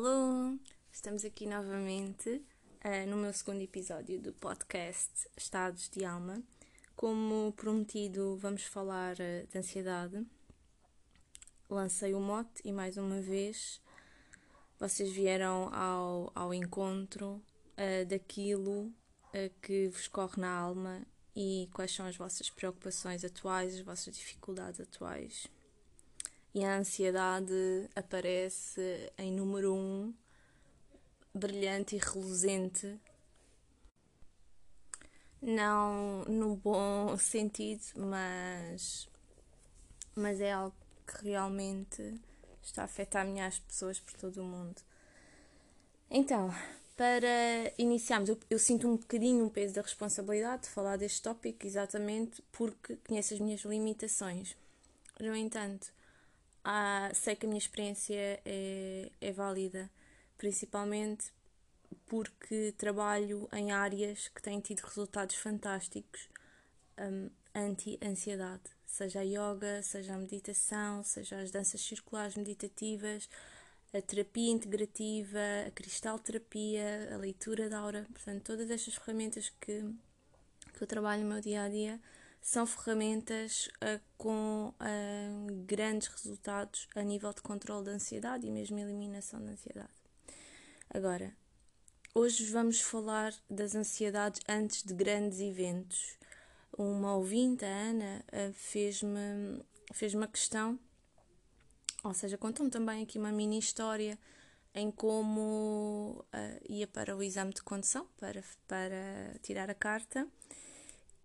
Alô! Estamos aqui novamente uh, no meu segundo episódio do podcast Estados de Alma. Como prometido, vamos falar uh, de ansiedade. Lancei o mote e mais uma vez vocês vieram ao, ao encontro uh, daquilo que vos corre na alma e quais são as vossas preocupações atuais, as vossas dificuldades atuais e a ansiedade aparece em número um, brilhante e reluzente. Não no bom sentido, mas, mas é algo que realmente está a afetar milhares de pessoas por todo o mundo. Então, para iniciarmos, eu, eu, sinto um bocadinho o peso da responsabilidade de falar deste tópico exatamente porque conheço as minhas limitações. No entanto, ah, sei que a minha experiência é, é válida, principalmente porque trabalho em áreas que têm tido resultados fantásticos um, anti-ansiedade, seja a yoga, seja a meditação, seja as danças circulares meditativas, a terapia integrativa, a cristalterapia, a leitura da aura, portanto, todas estas ferramentas que, que eu trabalho no meu dia a dia são ferramentas uh, com uh, grandes resultados a nível de controle da ansiedade e mesmo eliminação da ansiedade. Agora, hoje vamos falar das ansiedades antes de grandes eventos. Uma ouvinte, a Ana, uh, fez-me fez uma questão, ou seja, contou-me também aqui uma mini história em como ia para o exame de condução para, para tirar a carta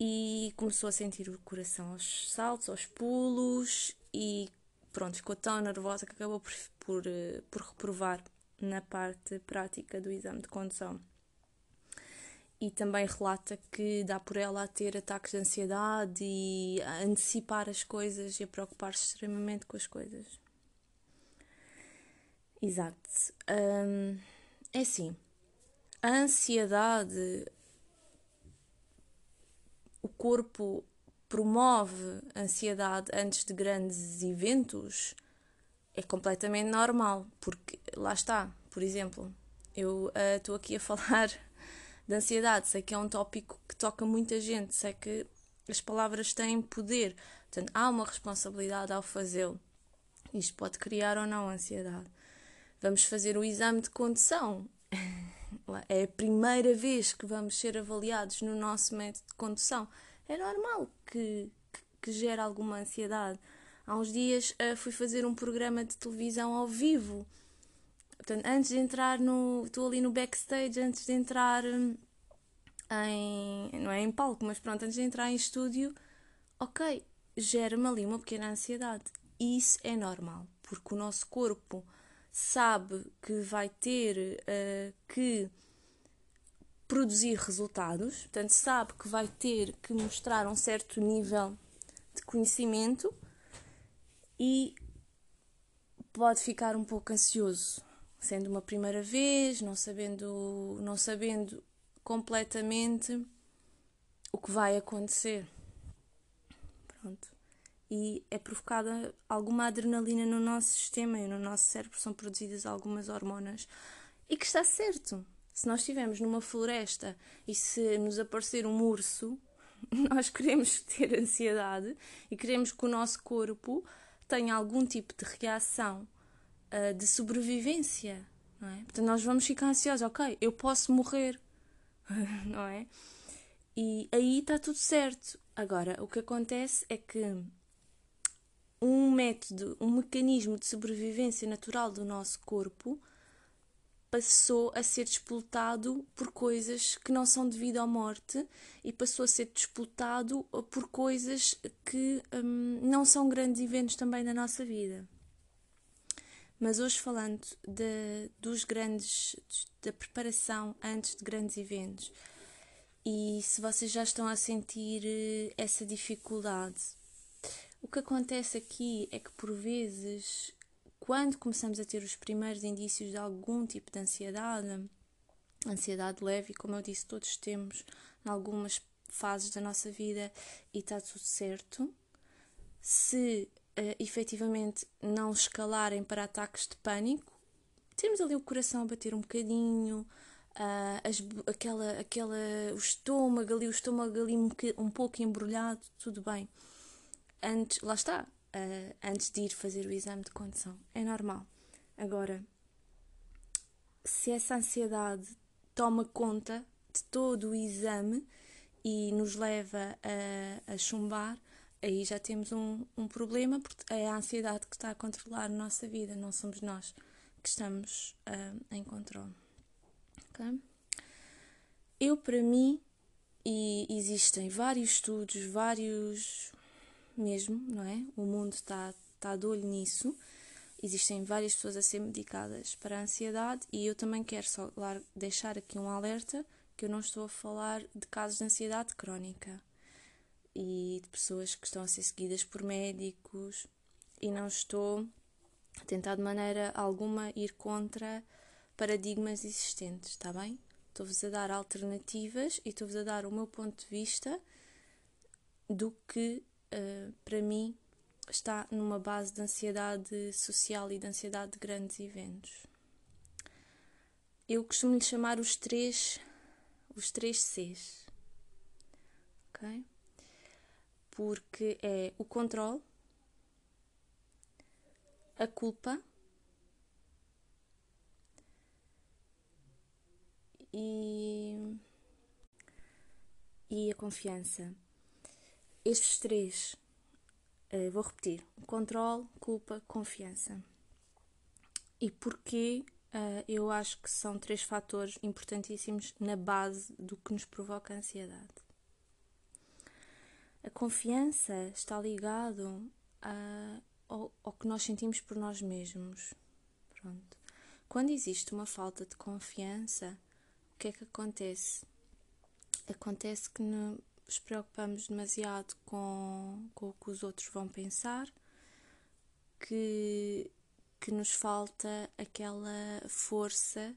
e começou a sentir o coração aos saltos, aos pulos e pronto, ficou tão nervosa que acabou por, por, eh, por reprovar na parte prática do exame de condução. E também relata que dá por ela a ter ataques de ansiedade e a antecipar as coisas e a preocupar-se extremamente com as coisas. Exato. É assim, a ansiedade corpo promove ansiedade antes de grandes eventos é completamente normal, porque lá está, por exemplo, eu eh, estou uh, aqui a falar de ansiedade, sei que é um tópico que toca muita gente, sei que as palavras têm poder, portanto, há uma responsabilidade ao fazê-lo. Isto pode criar ou não ansiedade. Vamos fazer o exame de condução. é a primeira vez que vamos ser avaliados no nosso método de condução. É normal que, que, que gere alguma ansiedade. Há uns dias uh, fui fazer um programa de televisão ao vivo. Portanto, antes de entrar no. Estou ali no backstage, antes de entrar hum, em. Não é em palco, mas pronto, antes de entrar em estúdio, ok, gera-me ali uma pequena ansiedade. E isso é normal, porque o nosso corpo sabe que vai ter uh, que produzir resultados, portanto, sabe que vai ter que mostrar um certo nível de conhecimento e pode ficar um pouco ansioso, sendo uma primeira vez, não sabendo, não sabendo completamente o que vai acontecer. Pronto e é provocada alguma adrenalina no nosso sistema e no nosso cérebro são produzidas algumas hormonas e que está certo. Se nós estivermos numa floresta e se nos aparecer um urso, nós queremos ter ansiedade e queremos que o nosso corpo tenha algum tipo de reação uh, de sobrevivência, não é? Portanto, nós vamos ficar ansiosos, ok, eu posso morrer, não é? E aí está tudo certo. Agora, o que acontece é que um método, um mecanismo de sobrevivência natural do nosso corpo passou a ser disputado por coisas que não são devido à morte e passou a ser disputado por coisas que hum, não são grandes eventos também na nossa vida. Mas hoje falando de, dos grandes, da preparação antes de grandes eventos, e se vocês já estão a sentir eh, essa dificuldade o que acontece aqui é que, por vezes, quando começamos a ter os primeiros indícios de algum tipo de ansiedade, ansiedade leve, como eu disse, todos temos em algumas fases da nossa vida e está tudo certo. Se uh, efetivamente não escalarem para ataques de pânico, temos ali o coração a bater um bocadinho, uh, as, aquela, aquela, o estômago ali, o estômago ali um, um pouco embrulhado, tudo bem. Antes, lá está, uh, antes de ir fazer o exame de condução. É normal. Agora, se essa ansiedade toma conta de todo o exame e nos leva a, a chumbar, aí já temos um, um problema, porque é a ansiedade que está a controlar a nossa vida, não somos nós que estamos uh, em controle. Okay? Eu, para mim, e existem vários estudos, vários mesmo, não é? O mundo está, está de olho nisso. Existem várias pessoas a ser medicadas para a ansiedade e eu também quero só deixar aqui um alerta que eu não estou a falar de casos de ansiedade crónica e de pessoas que estão a ser seguidas por médicos e não estou a tentar de maneira alguma ir contra paradigmas existentes, está bem? Estou-vos a dar alternativas e estou-vos a dar o meu ponto de vista do que, uh, para mim, está numa base de ansiedade social e de ansiedade de grandes eventos. Eu costumo lhe chamar os três, os três Cs, ok? Porque é o controle, a culpa e, e a confiança. Estes três, uh, vou repetir: controle, culpa, confiança. E porquê uh, eu acho que são três fatores importantíssimos na base do que nos provoca a ansiedade. A confiança está ligado a, ao, ao que nós sentimos por nós mesmos. Pronto. Quando existe uma falta de confiança, o que é que acontece? Acontece que nos preocupamos demasiado com, com o que os outros vão pensar, que, que nos falta aquela força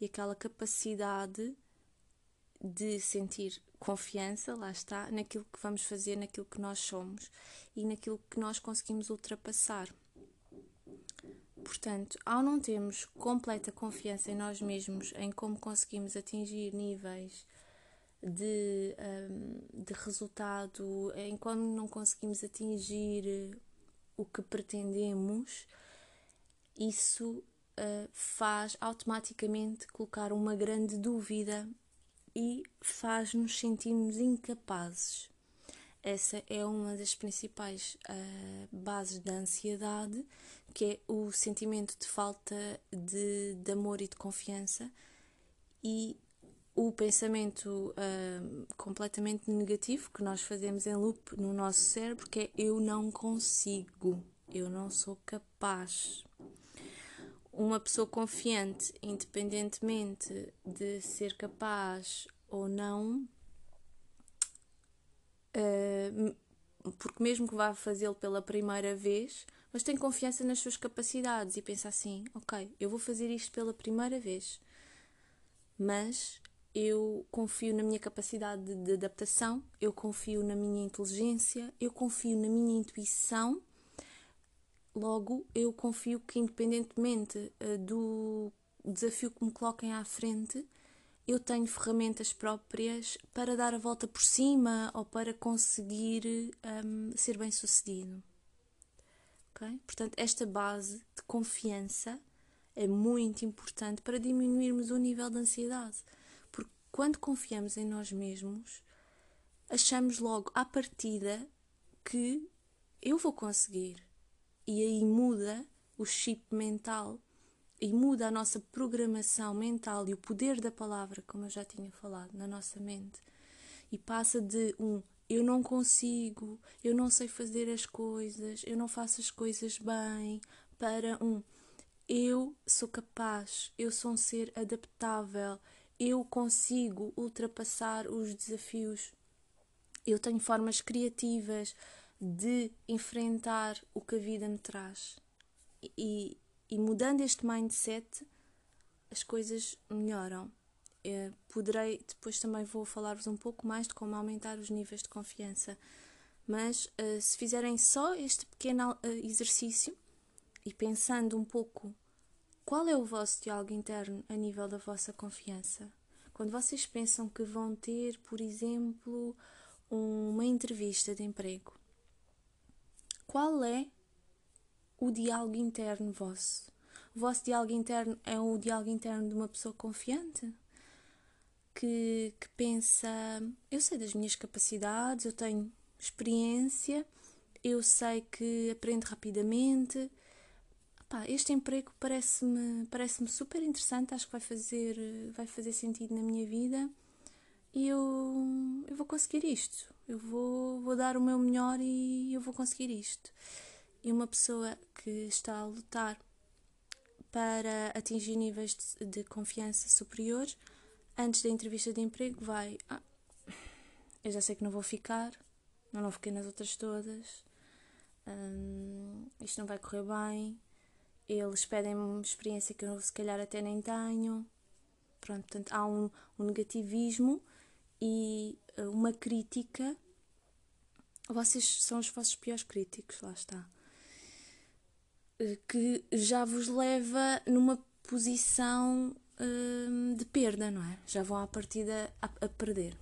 e aquela capacidade de sentir confiança, lá está, naquilo que vamos fazer, naquilo que nós somos e naquilo que nós conseguimos ultrapassar. Portanto, ao não termos completa confiança em nós mesmos, em como conseguimos atingir níveis de, um, de resultado, como não conseguimos atingir o que pretendemos, isso uh, faz automaticamente colocar uma grande dúvida e faz-nos sentirmos incapazes. Essa é uma das principais uh, bases da ansiedade, que é o sentimento de falta de, de amor e de confiança e o pensamento uh, completamente negativo que nós fazemos em loop no nosso cérebro, que é eu não consigo, eu não sou capaz. Uma pessoa confiante, independentemente de ser capaz ou não, uh, porque mesmo que vá fazê-lo pela primeira vez, mas tem confiança nas suas capacidades e pensa assim: ok, eu vou fazer isto pela primeira vez, mas eu confio na minha capacidade de, adaptação, eu confio na minha inteligência, eu confio na minha intuição. Logo, eu confio que, independentemente uh, do desafio que me coloquem à frente, eu tenho ferramentas próprias para dar a volta por cima ou para conseguir um, ser bem sucedido. Okay? Portanto, esta base de confiança é muito importante para diminuirmos o nível de ansiedade. Quando confiamos em nós mesmos, achamos logo à partida que eu vou conseguir. E aí muda o chip mental e muda a nossa programação mental e o poder da palavra, como eu já tinha falado, na nossa mente. E passa de um eu não consigo, eu não sei fazer as coisas, eu não faço as coisas bem, para um eu sou capaz, eu sou um ser adaptável, eu consigo ultrapassar os desafios, eu tenho formas criativas de enfrentar o que a vida me traz. E, e mudando este mindset, as coisas melhoram. Eh, poderei, depois também vou falar-vos um pouco mais de como aumentar os níveis de confiança. Mas uh, se fizerem só este pequeno uh, exercício e pensando um pouco qual é o vosso diálogo interno a nível da vossa confiança? Quando vocês pensam que vão ter, por exemplo, uma entrevista de emprego, qual é o diálogo interno vosso? O vosso diálogo interno é o diálogo interno de uma pessoa confiante? Que, que pensa, eu sei das minhas capacidades, eu tenho experiência, eu sei que aprendo rapidamente, este emprego parece-me parece super interessante, acho que vai fazer, vai fazer sentido na minha vida e eu, eu vou conseguir isto. Eu vou, vou dar o meu melhor e eu vou conseguir isto. E uma pessoa que está a lutar para atingir níveis de, de confiança superiores, antes da entrevista de emprego, vai. Ah, eu já sei que não vou ficar, não, não fiquei nas outras todas, hum, isto não vai correr bem, eles pedem-me experiência que eu se calhar até nem tenho. Pronto, portanto, há um, um negativismo e eh, uma crítica. Vocês são os vossos piores críticos, lá está. Eh, que já vos leva numa posição hum, de perda, não é? Já vão à partida a, a perder.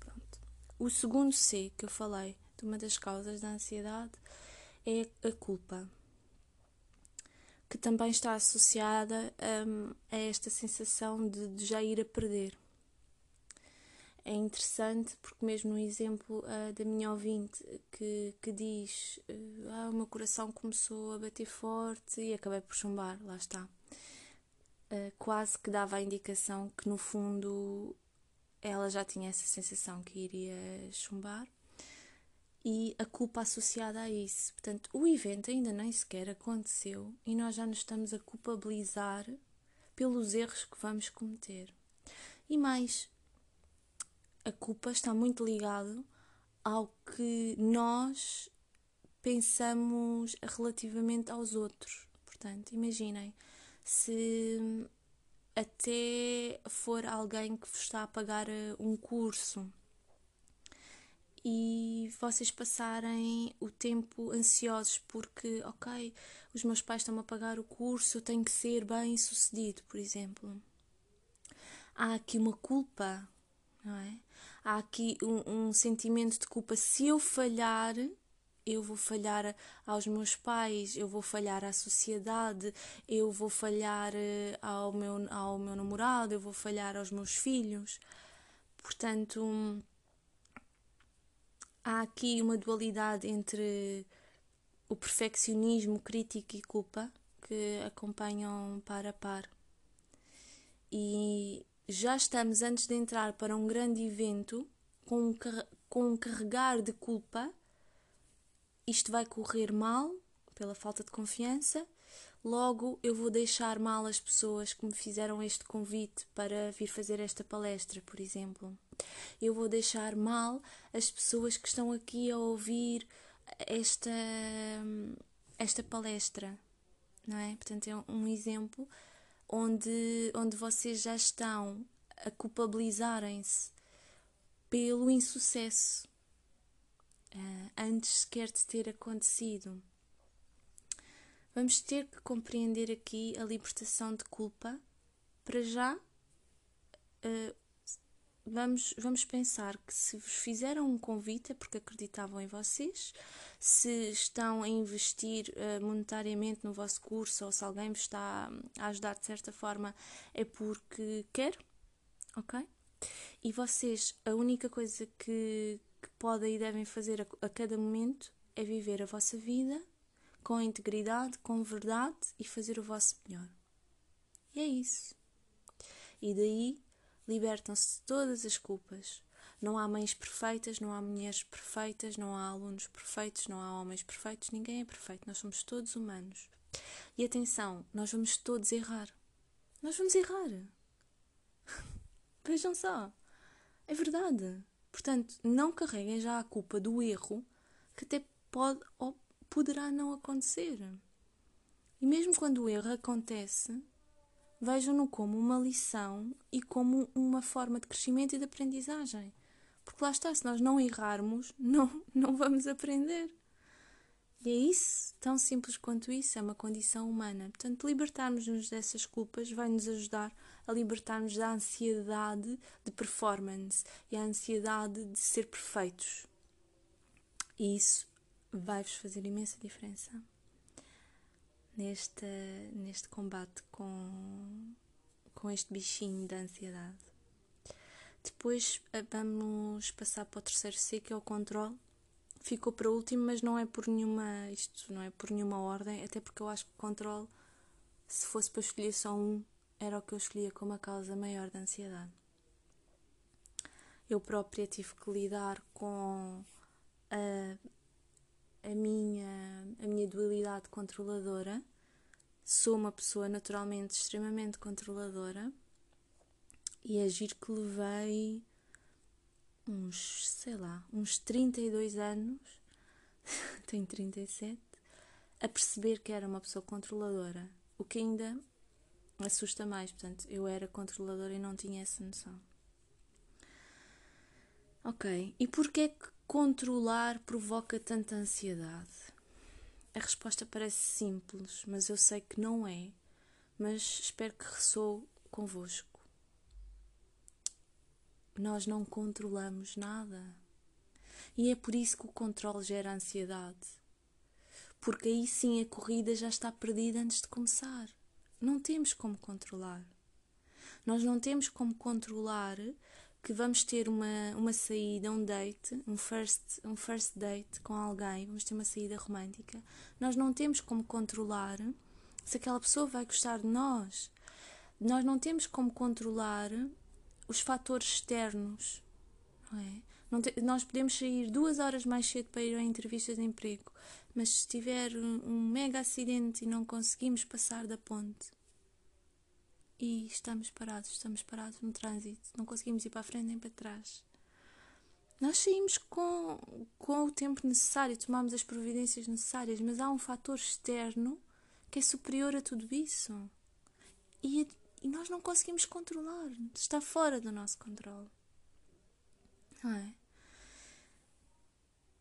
Pronto. O segundo C que eu falei de uma das causas da ansiedade é a culpa que também está associada um, a esta sensação de, de, já ir a perder. É interessante porque, mesmo no exemplo uh, da minha ouvinte que, que diz: uh, Ah, o meu coração começou a bater forte e acabei por chumbar, lá está. Uh, quase que dava a indicação que, no fundo, ela já tinha essa sensação que iria chumbar e a culpa associada a isso. Portanto, o evento ainda nem sequer aconteceu e nós já nos estamos a culpabilizar pelos erros que vamos cometer. E mais, a culpa está muito ligado ao que nós pensamos relativamente aos outros. Portanto, imaginem se até for alguém que vos está a pagar eh, um curso e vocês passarem o tempo ansiosos porque, ok, os meus pais estão a pagar o curso, eu tenho que ser bem sucedido, por exemplo. Há aqui uma culpa, não é? Há aqui um, um sentimento de culpa. Se eu falhar, eu vou falhar aos meus pais, eu vou falhar à sociedade, eu vou falhar eh, ao meu, ao meu namorado, eu vou falhar aos meus filhos. Portanto há aqui uma dualidade entre o perfeccionismo, crítica e culpa que acompanham par a par. E já estamos antes de entrar para um grande evento com com um carregar de culpa. Isto vai correr mal pela falta de confiança. Logo, eu vou deixar mal as pessoas que me fizeram este convite para vir fazer esta palestra, por exemplo eu vou deixar mal as pessoas que estão aqui a ouvir esta, esta palestra, não é? Portanto, é um exemplo onde, onde vocês já estão a culpabilizarem-se pelo insucesso uh, antes sequer de ter acontecido. Vamos ter que compreender aqui a libertação de culpa. Para já, uh, vamos, vamos pensar que se vos fizeram um convite é porque acreditavam em vocês, se estão a investir uh, monetariamente no vosso curso ou se alguém vos está a ajudar de certa forma é porque quer, ok? E vocês, a única coisa que, que podem e devem fazer a, a cada momento é viver a vossa vida com integridade, com verdade e fazer o vosso melhor. E é isso. E daí libertam-se de todas as culpas. Não há mães perfeitas, não há mulheres perfeitas, não há alunos perfeitos, não há homens perfeitos, ninguém é perfeito, nós somos todos humanos. E atenção, nós vamos todos errar. Nós vamos errar. Vejam só. É verdade. Portanto, não carreguem já a culpa do erro que até pode ou poderá não acontecer. E mesmo quando o erro acontece, vejam-no como uma lição e como uma forma de crescimento e de aprendizagem. Porque lá está, se nós não errarmos, não, não vamos aprender. E é isso, tão simples quanto isso, é uma condição humana. Portanto, libertarmos-nos dessas culpas vai nos ajudar a libertar-nos da ansiedade de performance e a ansiedade de ser perfeitos. E isso vai-vos fazer imensa diferença neste, neste combate com, com este bichinho da ansiedade. Depois eh, vamos passar para o terceiro C, que é o controle. Ficou para último, mas não é por nenhuma, isto não é por nenhuma ordem, até porque eu acho que o controle, se fosse para escolher só um, era o que eu escolhia como a causa maior da ansiedade. Eu própria tive que lidar com a, a, minha, a minha dualidade controladora. Sou uma pessoa naturalmente extremamente controladora e agir é que levei uns, sei lá, uns 32 anos, tenho 37, a perceber que era uma pessoa controladora, o que ainda assusta mais. Portanto, eu era controladora e não tinha essa noção. Ok, e porquê que controlar provoca tanta ansiedade? A resposta parece simples, mas eu sei que não é. Mas espero que ressoe convosco. Nós não controlamos nada. E é por isso que o controle gera ansiedade. Porque aí sim a corrida já está perdida antes de começar. Não temos como controlar. Nós não temos como controlar que vamos ter uma, uma saída, um date, um first, um first date com alguém, vamos ter uma saída romântica. Nós não temos como controlar se aquela pessoa vai gostar de nós. Nós não temos como controlar os fatores externos. Não é? Te, nós podemos sair duas horas mais cedo para ir a entrevista de emprego, mas se tiver um mega acidente e não conseguimos passar da ponte e estamos parados, estamos parados no trânsito, não conseguimos ir para a frente nem para trás. Nós saímos com, com o tempo necessário, tomamos as providências necessárias, mas há um fator externo que é superior a tudo isso. E, e nós não conseguimos controlar, está fora do nosso controle. Não é?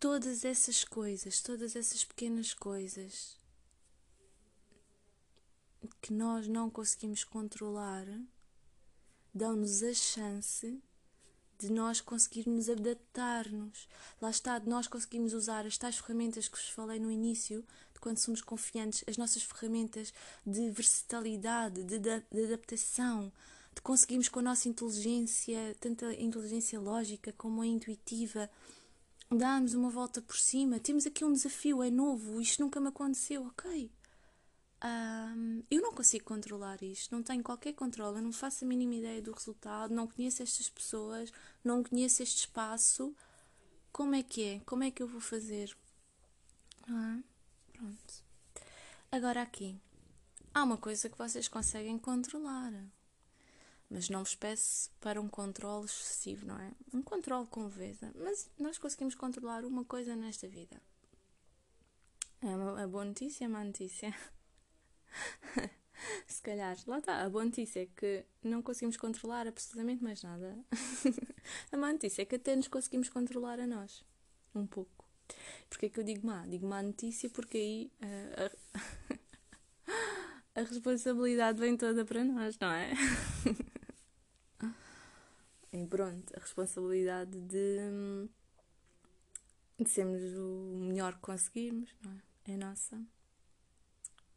todas essas coisas, todas essas pequenas coisas que nós não conseguimos controlar, dão-nos a chance de nós conseguirmos adaptar-nos. Lá está, de nós conseguirmos usar as tais ferramentas que vos falei no início, de quando somos confiantes, as nossas ferramentas de versatilidade, de, de, de adaptação, de conseguirmos com a nossa inteligência, tanto a inteligência lógica como a intuitiva, darmos uma volta por cima. Temos aqui um desafio, é novo, isto nunca me aconteceu, ok. Um, eu não consigo controlar isto, não tenho qualquer controle, eu não faço a mínima ideia do resultado, não conheço estas pessoas, não conheço este espaço. Como é que é? Como é que eu vou fazer? Ah, pronto. Agora aqui, há uma coisa que vocês conseguem controlar mas não vos peço para um controle excessivo, não é? Um controle com leveza. Mas nós conseguimos controlar uma coisa nesta vida. É uma, boa notícia, é má notícia. Se calhar, lá está. A boa notícia é que não conseguimos controlar absolutamente mais nada. a má notícia é que até nos conseguimos controlar a nós. Um pouco. Porquê que eu digo má? Digo má notícia porque aí uh, a, a responsabilidade vem toda para nós, não é? em pronto, a responsabilidade de, de sermos o melhor que conseguirmos, não é? É nossa.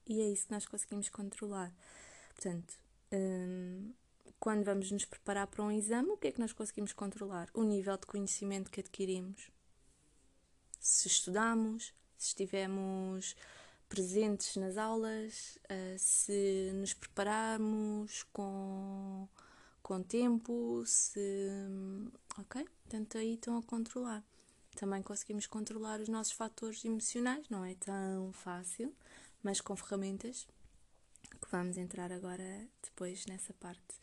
E é isso que nós conseguimos controlar. Portanto, hum, quando vamos nos preparar para um exame, o que é que nós conseguimos controlar? O nível de conhecimento que adquirimos. Se estudamos, se estivemos presentes nas aulas, uh, se nos prepararmos com com tempo, se. Ok? Portanto, aí estão a controlar. Também conseguimos controlar os nossos fatores emocionais, não é tão fácil, mas com ferramentas que vamos entrar agora depois nessa parte.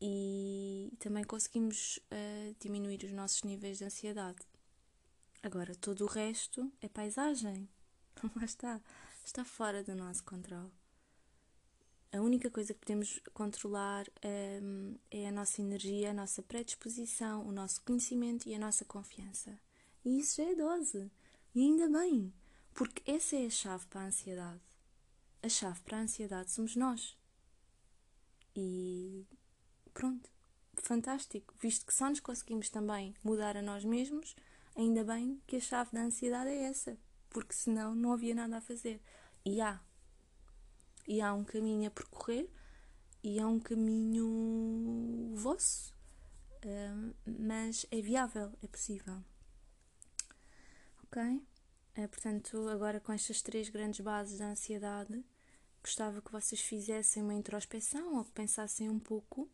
E também conseguimos uh, diminuir os nossos níveis de ansiedade. Agora, todo o resto é paisagem. Lá está. Está fora do nosso controle. A única coisa que podemos controlar um, é a nossa energia, a nossa predisposição, o nosso conhecimento e a nossa confiança. E isso já é dose. E ainda bem, Porque essa é a chave para a ansiedade. A chave para a ansiedade somos nós. E pronto, fantástico. Visto que só nos conseguimos também mudar a nós mesmos, ainda bem que a chave da ansiedade é essa. Porque senão não havia nada a fazer. E há. E há um caminho a percorrer e há um caminho vosso. Mas é viável, é possível. Ok? Uh, portanto, agora com estas três grandes bases da ansiedade, gostava que vocês fizessem uma introspeção ou que pensassem um pouco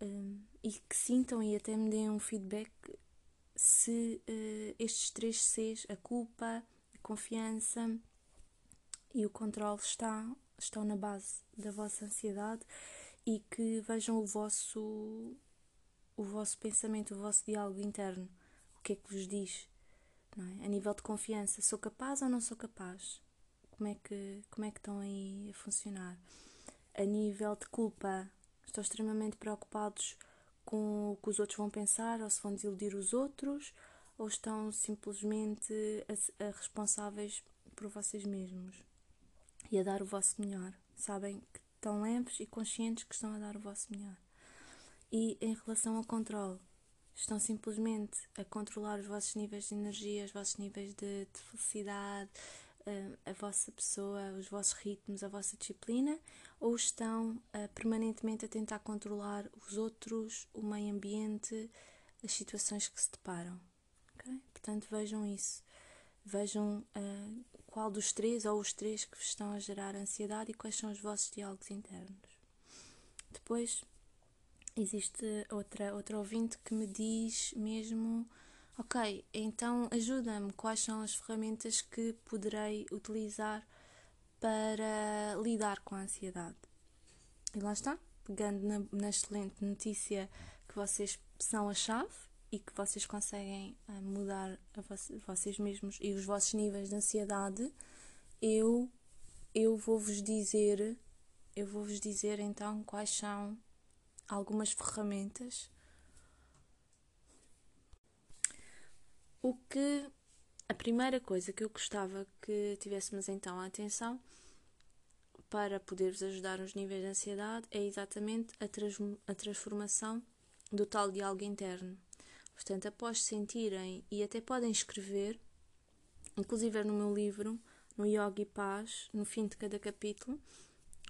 um, e que sintam e até me deem um feedback se uh, estes três Cs, a culpa, a confiança e o controle está, estão na base da vossa ansiedade e que vejam o vosso o vosso pensamento, o vosso diálogo interno, o que é que vos diz, é? A nível de confiança, sou capaz ou não sou capaz? Como é que como é que estão aí a funcionar? A nível de culpa, estão extremamente preocupados com o que os outros vão pensar ou se vão desiludir os outros ou estão simplesmente a, a responsáveis por vocês mesmos e a dar o vosso melhor. Sabem que estão leves e conscientes que estão a dar o vosso melhor. E em relação ao controle, estão simplesmente a controlar os vossos níveis de energia, os vossos níveis de, de felicidade, a, a vossa pessoa, os vossos ritmos, a vossa disciplina, ou estão uh, permanentemente a tentar controlar os outros, o meio ambiente, as situações que se deparam. Okay? Portanto, vejam isso. Vejam uh, qual dos três ou os três que vos estão a gerar ansiedade e quais são os vossos diálogos internos. Depois, existe outra, outra ouvinte que me diz mesmo Ok, então ajuda-me. Quais são as ferramentas que poderei utilizar para lidar com a ansiedade? E lá está, pegando na, na excelente notícia que vocês são a chave e que vocês conseguem uh, mudar vocês mesmos e os vossos níveis de ansiedade, eu eu vou-vos dizer, eu vou-vos dizer então quais são algumas ferramentas O que a primeira coisa que eu gostava que tivéssemos então a atenção para poder-vos ajudar nos níveis de ansiedade é exatamente a, trans a transformação do tal diálogo interno. Portanto, após sentirem e até podem escrever, inclusive no meu livro, no Yoga e Paz, no fim de cada capítulo,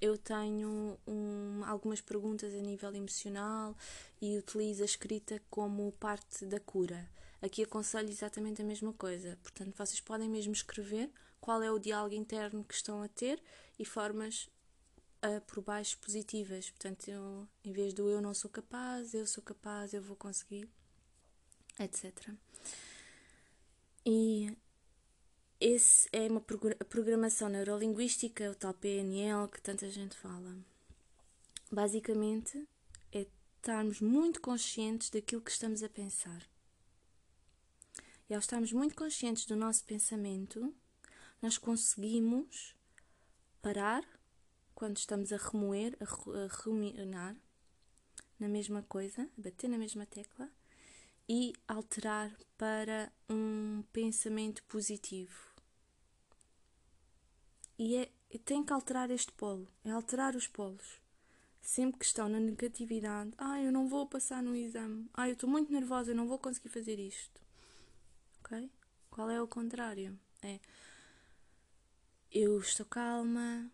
eu tenho um, algumas perguntas a nível emocional e utilizo a escrita como parte da cura. Aqui aconselho exatamente a mesma coisa. Portanto, vocês podem mesmo escrever qual é o diálogo interno que estão a ter e formas uh, por baixo positivas. Portanto, eu, em vez do eu não sou capaz, eu sou capaz, eu vou conseguir, etc. E esse é uma programação neurolinguística, o tal PNL que tanta gente fala. Basicamente, é estarmos muito conscientes daquilo que estamos a pensar. E ao estarmos muito conscientes do nosso pensamento, nós conseguimos parar quando estamos a remoer, a ruminar na mesma coisa, a bater na mesma tecla e alterar para um pensamento positivo. E é, tem que alterar este polo, é alterar os polos. Sempre que estão na negatividade, ah, eu não vou passar no exame, ah, eu estou muito nervosa, eu não vou conseguir fazer isto ok? Qual é o contrário? É eu estou calma,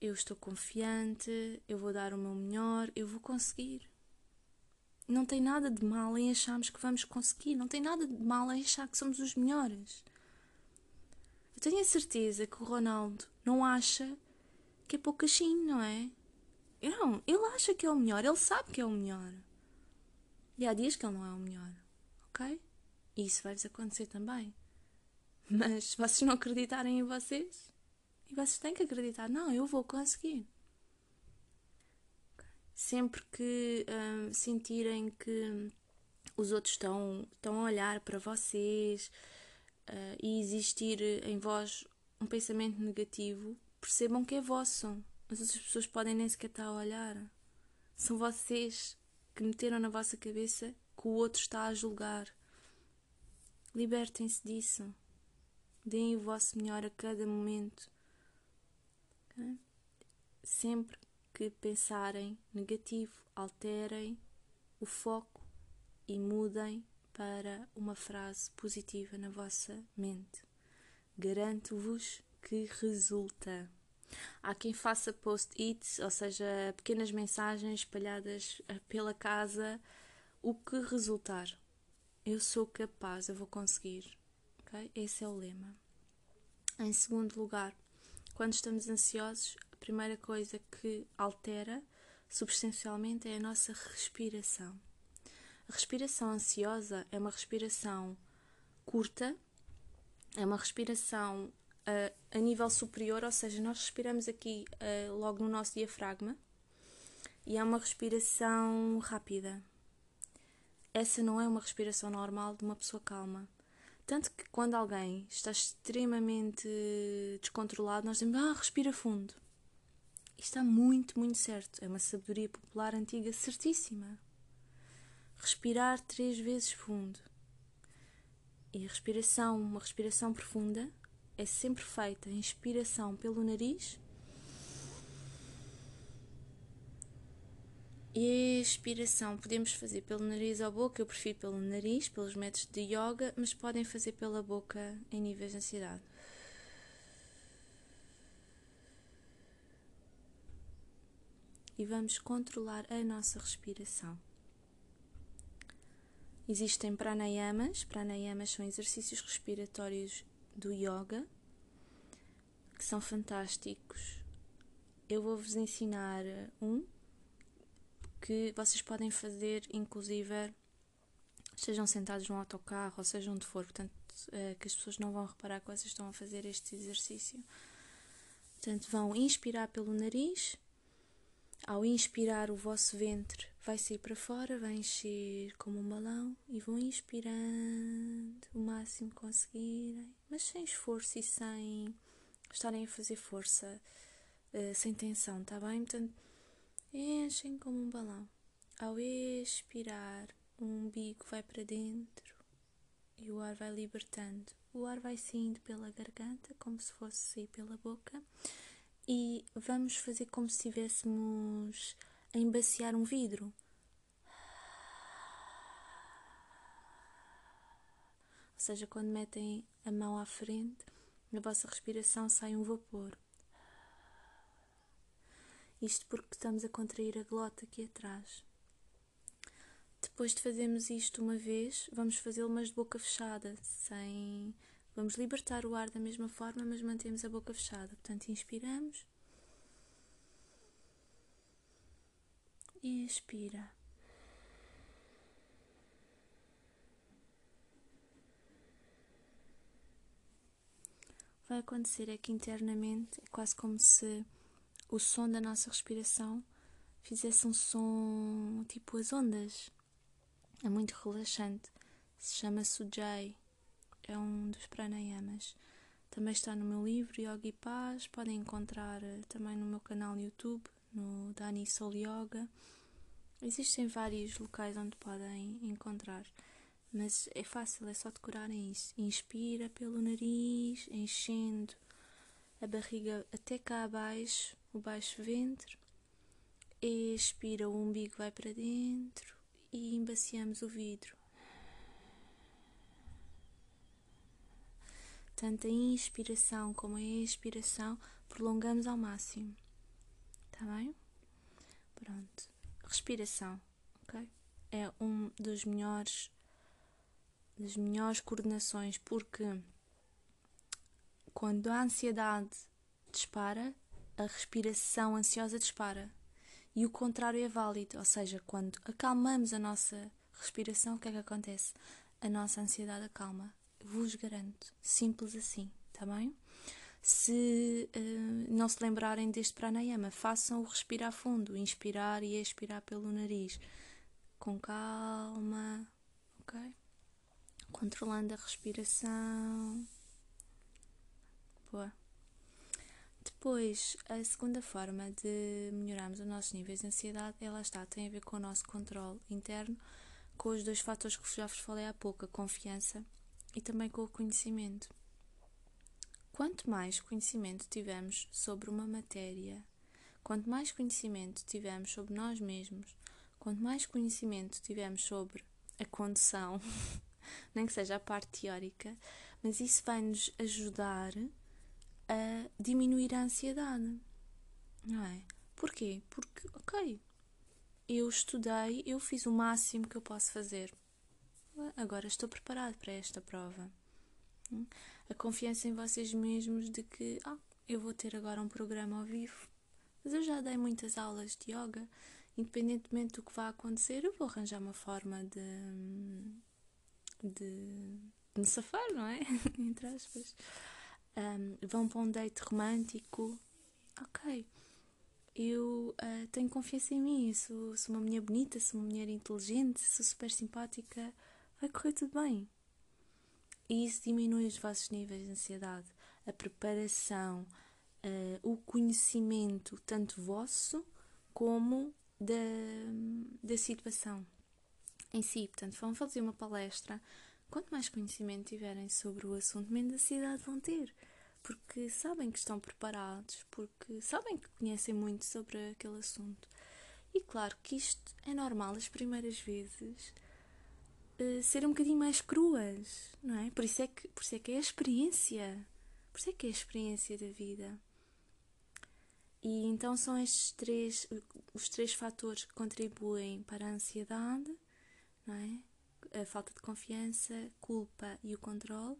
eu estou confiante, eu vou dar o meu melhor, eu vou conseguir. Não tem nada de mal em acharmos que vamos conseguir, não tem nada de mal em achar que somos os melhores. Eu tenho a certeza que o Ronaldo não acha que é poucachinho, não é? Não, ele acha que é o melhor, ele sabe que é o melhor. E há dias que ele não é o melhor, ok? E isso vai-vos acontecer também. Mas se vocês não acreditarem em vocês, e vocês têm que acreditar, não, eu vou conseguir. Sempre que hum, sentirem que os outros estão, estão a olhar para vocês uh, e existir em vós um pensamento negativo, percebam que é vosso. As outras pessoas podem nem sequer estar a olhar. São vocês que meteram na vossa cabeça que o outro está a julgar Libertem-se disso. Deem o vosso melhor a cada momento. Sempre que pensarem negativo, alterem o foco e mudem para uma frase positiva na vossa mente. Garanto-vos que resulta. Há quem faça post-its, ou seja, pequenas mensagens espalhadas eh, pela casa, o que resultar. Eu sou capaz, eu vou conseguir. Okay? Esse é o lema. Em segundo lugar, quando estamos ansiosos, a primeira coisa que altera substancialmente é a nossa respiração. A respiração ansiosa é uma respiração curta, é uma respiração uh, a nível superior, ou seja, nós respiramos aqui uh, logo no nosso diafragma e é uma respiração rápida. Essa não é uma respiração normal de uma pessoa calma. Tanto que quando alguém está extremamente descontrolado, nós dizemos, ah, respira fundo. Isto está muito, muito certo. É uma sabedoria popular antiga certíssima. Respirar três vezes fundo. E a respiração, uma respiração profunda, é sempre feita inspiração pelo nariz expiração podemos fazer pelo nariz ou boca, eu prefiro pelo nariz, pelos métodos de yoga, mas podem fazer pela boca em níveis de ansiedade. E vamos controlar a nossa respiração. Existem pranayamas. Pranayamas são exercícios respiratórios do yoga que são fantásticos. Eu vou-vos ensinar um que vocês podem fazer, inclusive, sejam sentados num autocarro ou seja onde for, portanto, é, que as pessoas não vão reparar que vocês estão a fazer este exercício. Portanto, vão inspirar pelo nariz. Ao inspirar, o vosso ventre vai sair para fora, vai encher como um balão e vão inspirando o máximo que conseguirem, mas sem esforço e sem estarem a fazer força, uh, sem tensão, tá bem? Portanto, enchem como um balão. Ao expirar, o umbigo vai para dentro e o ar vai libertando. O ar vai saindo pela garganta, como se fosse sair pela boca, e vamos fazer como se estivéssemos a embaciar um vidro. Ou seja, quando metem a mão à frente, na vossa respiração sai um vapor. Isto porque estamos a contrair a glota aqui atrás. Depois de fazermos isto uma vez, vamos fazê-lo mas de boca fechada, sem vamos libertar o ar da mesma forma, mas mantemos a boca fechada. Portanto, inspiramos e expira. Vai acontecer é que internamente é quase como se o som da nossa respiração fizesse um som tipo as ondas. É muito relaxante. Se chama Sujai. É um dos pranayamas. Também está no meu livro Yogi Paz. Podem encontrar eh, também no meu canal YouTube, no Dani Soul Yoga. Existem vários locais onde podem encontrar. Mas é fácil, é só decorarem isso. Inspira pelo nariz, enchendo a barriga até cá abaixo, o baixo ventre. Expira, o umbigo vai para dentro e embaciamos o vidro. Tanto a inspiração como a expiração prolongamos ao máximo. Tá bem? Pronto. Respiração, ok? É um dos melhores das melhores coordenações porque quando a ansiedade dispara, a respiração ansiosa dispara. E o contrário é válido, ou seja, quando acalmamos a nossa respiração, o que é que acontece? A nossa ansiedade acalma. Vos garanto. Simples assim, tá bem? Se uh, não se lembrarem deste pranayama, façam o respirar fundo, inspirar e expirar pelo nariz, com calma, ok? Controlando a respiração. Boa. Depois, a segunda forma de melhorarmos os nossos níveis de ansiedade, ela está, tem a ver com o nosso controle interno, com os dois fatores que já vos falei há pouco, a confiança e também com o conhecimento. Quanto mais conhecimento tivermos sobre uma matéria, quanto mais conhecimento tivermos sobre nós mesmos, quanto mais conhecimento tivermos sobre a condução, nem que seja a parte teórica, mas isso vai nos ajudar a diminuir a ansiedade. Não é? Porquê? Porque, ok, eu estudei, eu fiz o máximo que eu posso fazer. Agora estou preparado para esta prova. A confiança em vocês mesmos de que ah, eu vou ter agora um programa ao vivo. Mas eu já dei muitas aulas de yoga. Independentemente do que vá acontecer, eu vou arranjar uma forma de. de. de me safar, não é? Entre aspas. Um, vão para um date romântico. Ok eu uh, tenho confiança em mim, sou, sou uma mulher bonita, sou uma mulher inteligente, sou super simpática, vai correr tudo bem. E isso diminui os vossos níveis de ansiedade, a preparação, uh, o conhecimento, tanto vosso como da, da situação em si. Portanto, vão fazer uma palestra. Quanto mais conhecimento tiverem sobre o assunto, menos ansiedade vão ter porque sabem que estão preparados, porque sabem que conhecem muito sobre aquele assunto. E claro que isto é normal as primeiras vezes uh, ser um bocadinho mais cruas, não é? Por isso é que, por isso é, que é a experiência. Por isso é que é a experiência da vida. E então são estes três, os três fatores que contribuem para a ansiedade, não é? A falta de confiança, culpa e o controle.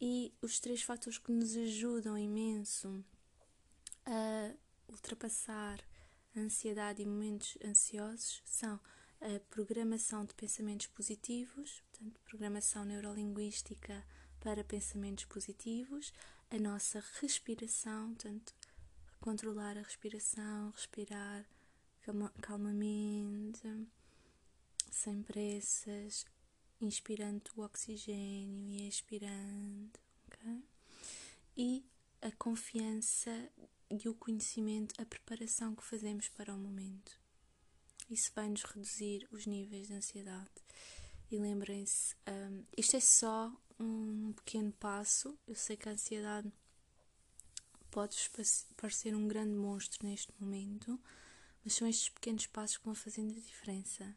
E os três fatores que nos ajudam imenso a ultrapassar a ansiedade e momentos ansiosos são a programação de pensamentos positivos, portanto, programação neurolinguística para pensamentos positivos, a nossa respiração, portanto, controlar a respiração, respirar calma, calmamente, sem pressas, inspirando o oxigênio e expirando, ok? E a confiança e o conhecimento, a preparação que fazemos para o momento. Isso vai nos reduzir os níveis de ansiedade. E lembrem-se, um, isto é só um pequeno passo. Eu sei que a ansiedade pode parecer um grande monstro neste momento, mas são estes pequenos passos que vão fazendo a diferença.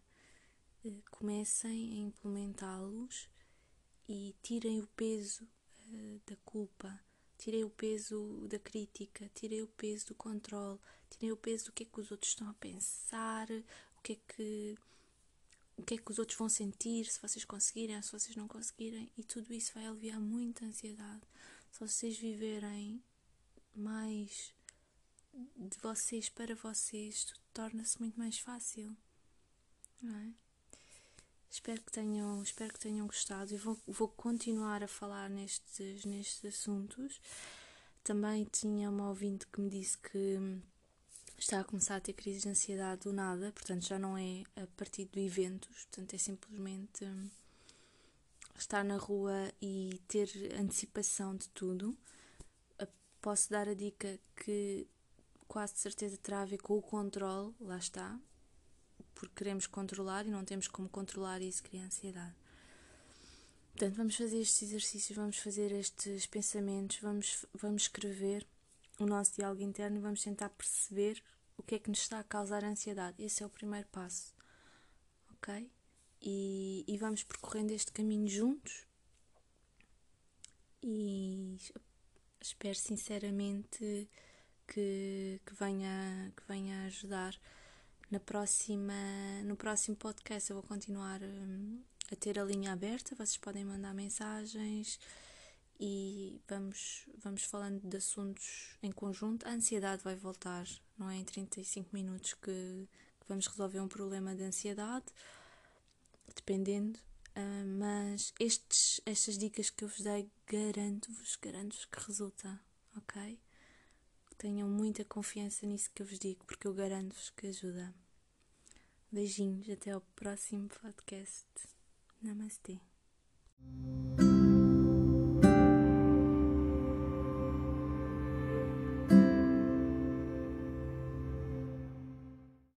Eh, comecem a implementá-los e tirem o peso uh, da culpa, tirem o peso da crítica, tirem o peso do controle, tirem o peso do que é que os outros estão a pensar, o que é que o que é que os outros vão sentir se vocês conseguirem ou se vocês não conseguirem e tudo isso vai aliviar muita ansiedade. Se vocês viverem mais de vocês para vocês, tudo torna-se muito mais fácil. Não é? Espero que tenham, espero que tenham gostado e vou, vou continuar a falar nestes, nestes assuntos. Também tinha uma ouvinte que me disse que está a começar a ter crises de ansiedade do nada, portanto já não é a partir de eventos, portanto é simplesmente hum, estar na rua e ter antecipação de tudo. Posso dar a dica que quase de certeza terá a ver com o controle, lá está, porque queremos controlar e não temos como controlar e isso cria ansiedade. Portanto, vamos fazer estes exercícios, vamos fazer estes pensamentos, vamos, vamos escrever o nosso diálogo interno e vamos tentar perceber o que é que nos está a causar ansiedade. Esse é o primeiro passo, ok? E, e vamos percorrendo este caminho juntos e espero sinceramente que, que, venha, que venha ajudar na próxima, no próximo podcast eu vou continuar hum, a ter a linha aberta, vocês podem mandar mensagens e vamos, vamos falando de assuntos em conjunto. A ansiedade vai voltar, não é em 35 minutos que, que vamos resolver um problema de ansiedade, dependendo. Uh, mas estes, estas dicas que eu vos dei, garanto-vos, garanto-vos que resulta, ok? Tenham muita confiança nisso que eu vos digo, porque eu garanto-vos que ajuda. Beijinhos, até ao próximo podcast. Namastê.